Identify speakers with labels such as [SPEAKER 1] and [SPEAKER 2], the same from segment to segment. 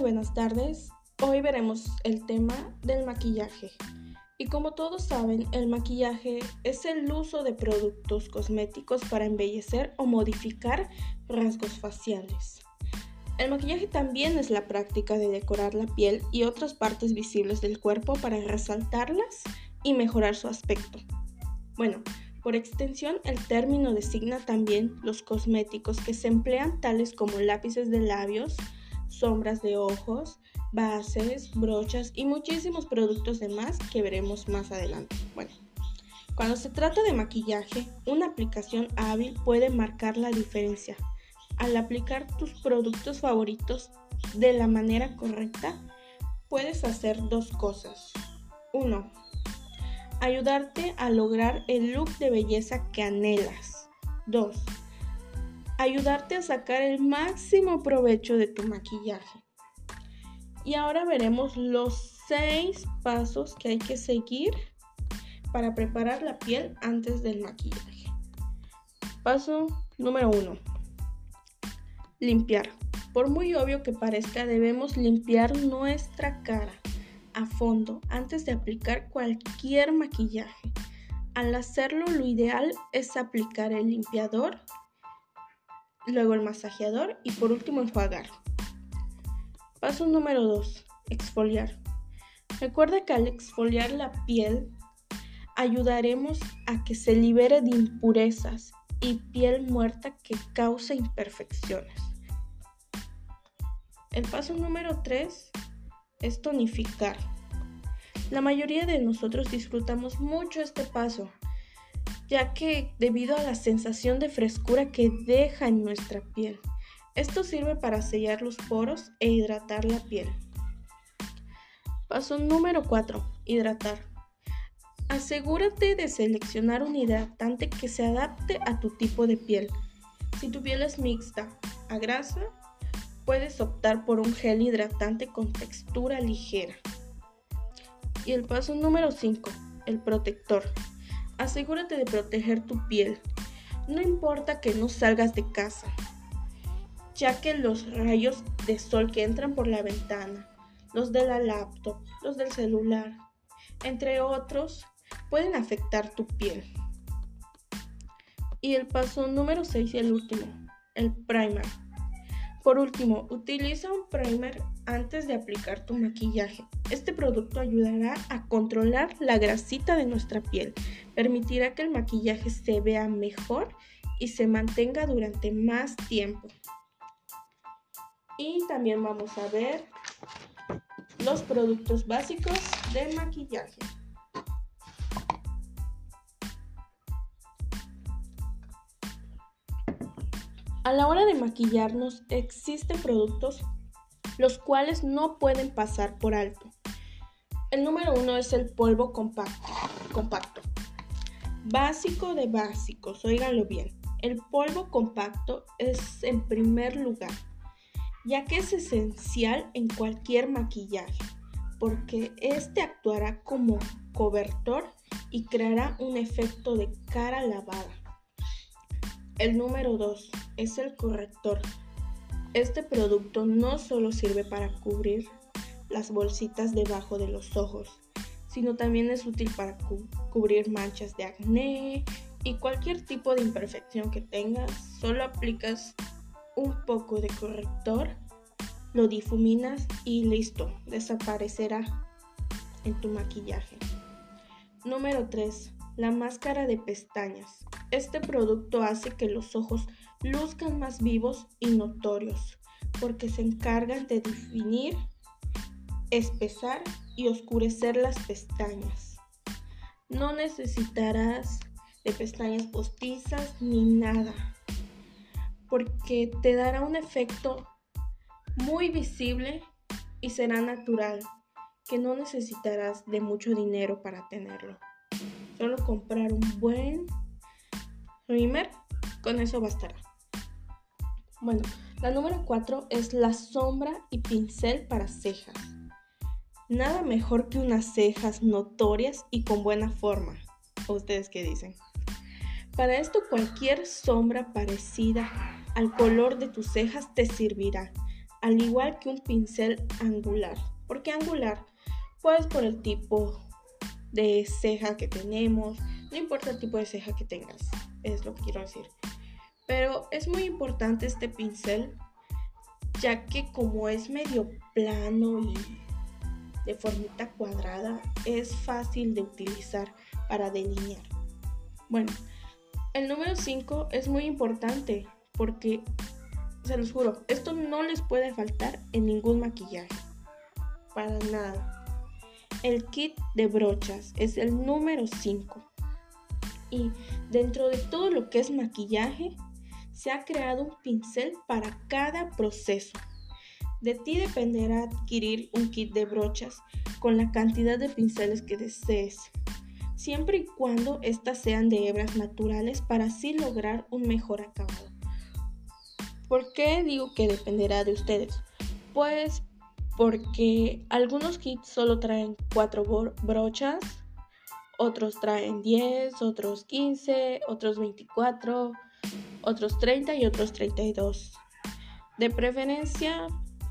[SPEAKER 1] muy buenas tardes. Hoy veremos el tema del maquillaje. Y como todos saben, el maquillaje es el uso de productos cosméticos para embellecer o modificar rasgos faciales. El maquillaje también es la práctica de decorar la piel y otras partes visibles del cuerpo para resaltarlas y mejorar su aspecto. Bueno, por extensión, el término designa también los cosméticos que se emplean tales como lápices de labios, sombras de ojos, bases, brochas y muchísimos productos demás que veremos más adelante. Bueno, cuando se trata de maquillaje, una aplicación hábil puede marcar la diferencia. Al aplicar tus productos favoritos de la manera correcta, puedes hacer dos cosas. 1 ayudarte a lograr el look de belleza que anhelas. 2. Ayudarte a sacar el máximo provecho de tu maquillaje. Y ahora veremos los 6 pasos que hay que seguir para preparar la piel antes del maquillaje. Paso número 1. Limpiar. Por muy obvio que parezca, debemos limpiar nuestra cara a fondo antes de aplicar cualquier maquillaje. Al hacerlo lo ideal es aplicar el limpiador, luego el masajeador y por último enjuagar. Paso número 2. Exfoliar. Recuerda que al exfoliar la piel ayudaremos a que se libere de impurezas y piel muerta que causa imperfecciones. El paso número 3 es tonificar. La mayoría de nosotros disfrutamos mucho este paso, ya que debido a la sensación de frescura que deja en nuestra piel, esto sirve para sellar los poros e hidratar la piel. Paso número 4. Hidratar. Asegúrate de seleccionar un hidratante que se adapte a tu tipo de piel. Si tu piel es mixta a grasa, puedes optar por un gel hidratante con textura ligera. Y el paso número 5, el protector. Asegúrate de proteger tu piel. No importa que no salgas de casa, ya que los rayos de sol que entran por la ventana, los de la laptop, los del celular, entre otros, pueden afectar tu piel. Y el paso número 6 y el último, el primer. Por último, utiliza un primer antes de aplicar tu maquillaje. Este producto ayudará a controlar la grasita de nuestra piel, permitirá que el maquillaje se vea mejor y se mantenga durante más tiempo. Y también vamos a ver los productos básicos de maquillaje. A la hora de maquillarnos existen productos los cuales no pueden pasar por alto. El número uno es el polvo compacto. Básico de básicos, óiganlo bien. El polvo compacto es en primer lugar, ya que es esencial en cualquier maquillaje, porque este actuará como cobertor y creará un efecto de cara lavada. El número 2 es el corrector. Este producto no solo sirve para cubrir las bolsitas debajo de los ojos, sino también es útil para cubrir manchas de acné y cualquier tipo de imperfección que tengas. Solo aplicas un poco de corrector, lo difuminas y listo, desaparecerá en tu maquillaje. Número 3 la máscara de pestañas. Este producto hace que los ojos luzcan más vivos y notorios porque se encargan de definir, espesar y oscurecer las pestañas. No necesitarás de pestañas postizas ni nada porque te dará un efecto muy visible y será natural que no necesitarás de mucho dinero para tenerlo. Solo comprar un buen primer, con eso bastará. Bueno, la número 4 es la sombra y pincel para cejas. Nada mejor que unas cejas notorias y con buena forma. ¿Ustedes qué dicen? Para esto cualquier sombra parecida al color de tus cejas te servirá. al igual que un pincel angular. ¿Por qué angular? Pues por el tipo de ceja que tenemos, no importa el tipo de ceja que tengas, es lo que quiero decir. Pero es muy importante este pincel, ya que como es medio plano y de formita cuadrada, es fácil de utilizar para delinear. Bueno, el número 5 es muy importante porque, se los juro, esto no les puede faltar en ningún maquillaje. Para nada. El kit de brochas es el número 5. Y dentro de todo lo que es maquillaje, se ha creado un pincel para cada proceso. De ti dependerá adquirir un kit de brochas con la cantidad de pinceles que desees siempre y cuando éstas sean de hebras naturales para así lograr un mejor acabado. ¿Por qué digo que dependerá de ustedes? Pues porque algunos kits solo traen 4 brochas, otros traen 10, otros 15, otros 24, otros 30 y otros 32. De preferencia,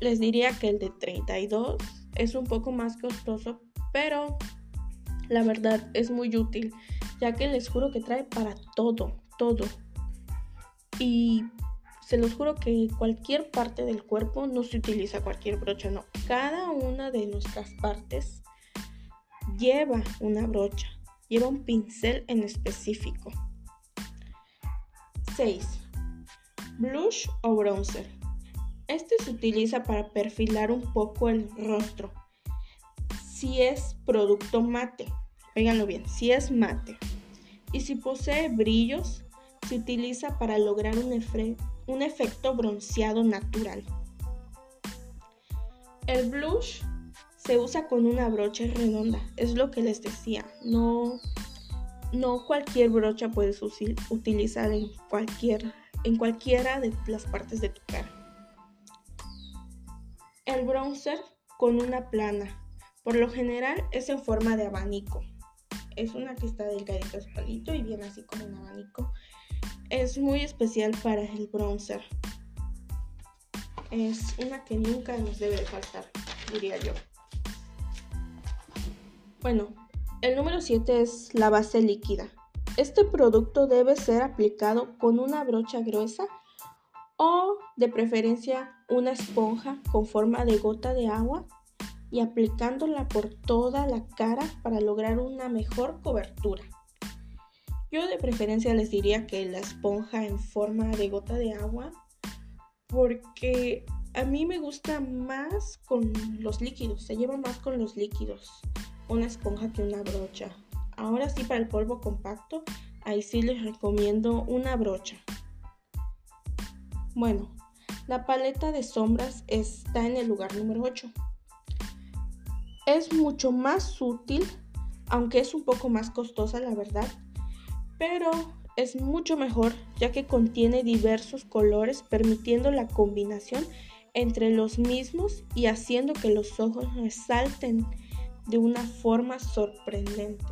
[SPEAKER 1] les diría que el de 32 es un poco más costoso, pero la verdad es muy útil, ya que les juro que trae para todo, todo. Y se los juro que cualquier parte del cuerpo no se utiliza cualquier brocha, no. Cada una de nuestras partes lleva una brocha, lleva un pincel en específico. 6. Blush o bronzer. Este se utiliza para perfilar un poco el rostro si es producto mate. Óiganlo bien, si es mate. Y si posee brillos, se utiliza para lograr un, un efecto bronceado natural. El blush se usa con una brocha redonda, es lo que les decía. No, no cualquier brocha puedes utilizar en, cualquier, en cualquiera de las partes de tu cara. El bronzer con una plana por lo general es en forma de abanico. Es una que está delgadita su palito y viene así como un abanico. Es muy especial para el bronzer. Es una que nunca nos debe faltar, diría yo. Bueno, el número 7 es la base líquida. Este producto debe ser aplicado con una brocha gruesa o de preferencia una esponja con forma de gota de agua y aplicándola por toda la cara para lograr una mejor cobertura. Yo de preferencia les diría que la esponja en forma de gota de agua porque a mí me gusta más con los líquidos, se lleva más con los líquidos una esponja que una brocha. Ahora sí para el polvo compacto, ahí sí les recomiendo una brocha. Bueno, la paleta de sombras está en el lugar número 8 es mucho más útil, aunque es un poco más costosa la verdad, pero es mucho mejor ya que contiene diversos colores permitiendo la combinación entre los mismos y haciendo que los ojos resalten de una forma sorprendente.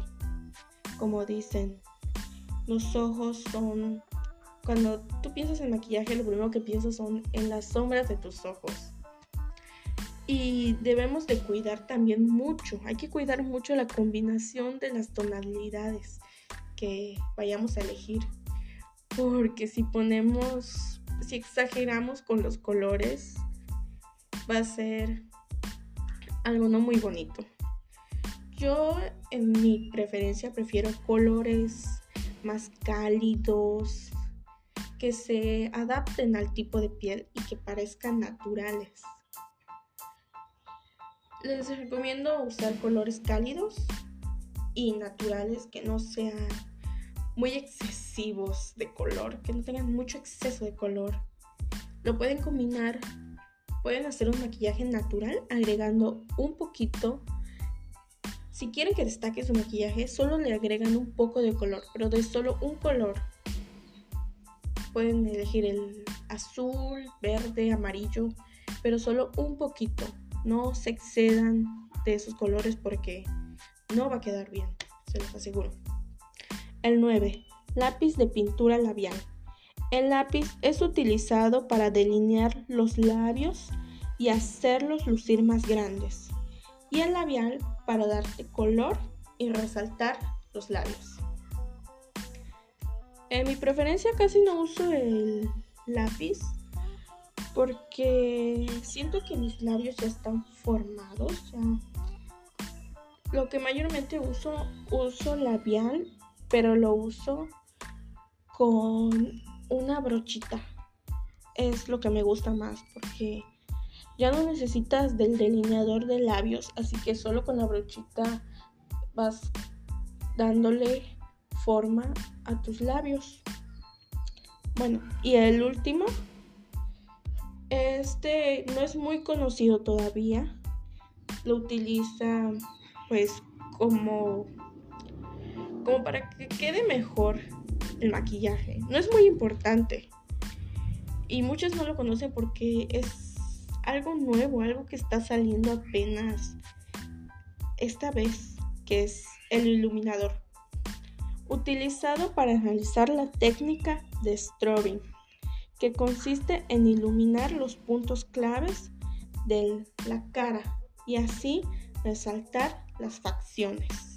[SPEAKER 1] Como dicen, los ojos son... Cuando tú piensas en maquillaje, lo primero que piensas son en las sombras de tus ojos. Y debemos de cuidar también mucho, hay que cuidar mucho la combinación de las tonalidades que vayamos a elegir. Porque si ponemos, si exageramos con los colores, va a ser algo no muy bonito. Yo en mi preferencia prefiero colores más cálidos, que se adapten al tipo de piel y que parezcan naturales. Les recomiendo usar colores cálidos y naturales que no sean muy excesivos de color, que no tengan mucho exceso de color. Lo pueden combinar, pueden hacer un maquillaje natural agregando un poquito. Si quieren que destaque su maquillaje, solo le agregan un poco de color, pero de solo un color. Pueden elegir el azul, verde, amarillo, pero solo un poquito no se excedan de esos colores porque no va a quedar bien, se los aseguro. El 9. Lápiz de pintura labial. El lápiz es utilizado para delinear los labios y hacerlos lucir más grandes. Y el labial para darte color y resaltar los labios. En mi preferencia casi no uso el lápiz porque siento que mis labios ya están formados. Lo que mayormente uso, uso labial, pero lo uso con una brochita. Es lo que me gusta más porque ya no necesitas del delineador de labios, así que solo con la brochita vas dándole forma a tus labios. Bueno, y el último, este no es muy conocido todavía. Lo utiliza pues como como para que quede mejor el maquillaje. No es muy importante. Y muchos no lo conocen porque es algo nuevo, algo que está saliendo apenas esta vez, que es el iluminador utilizado para realizar la técnica de strobing, que consiste en iluminar los puntos claves de la cara y así resaltar las facciones.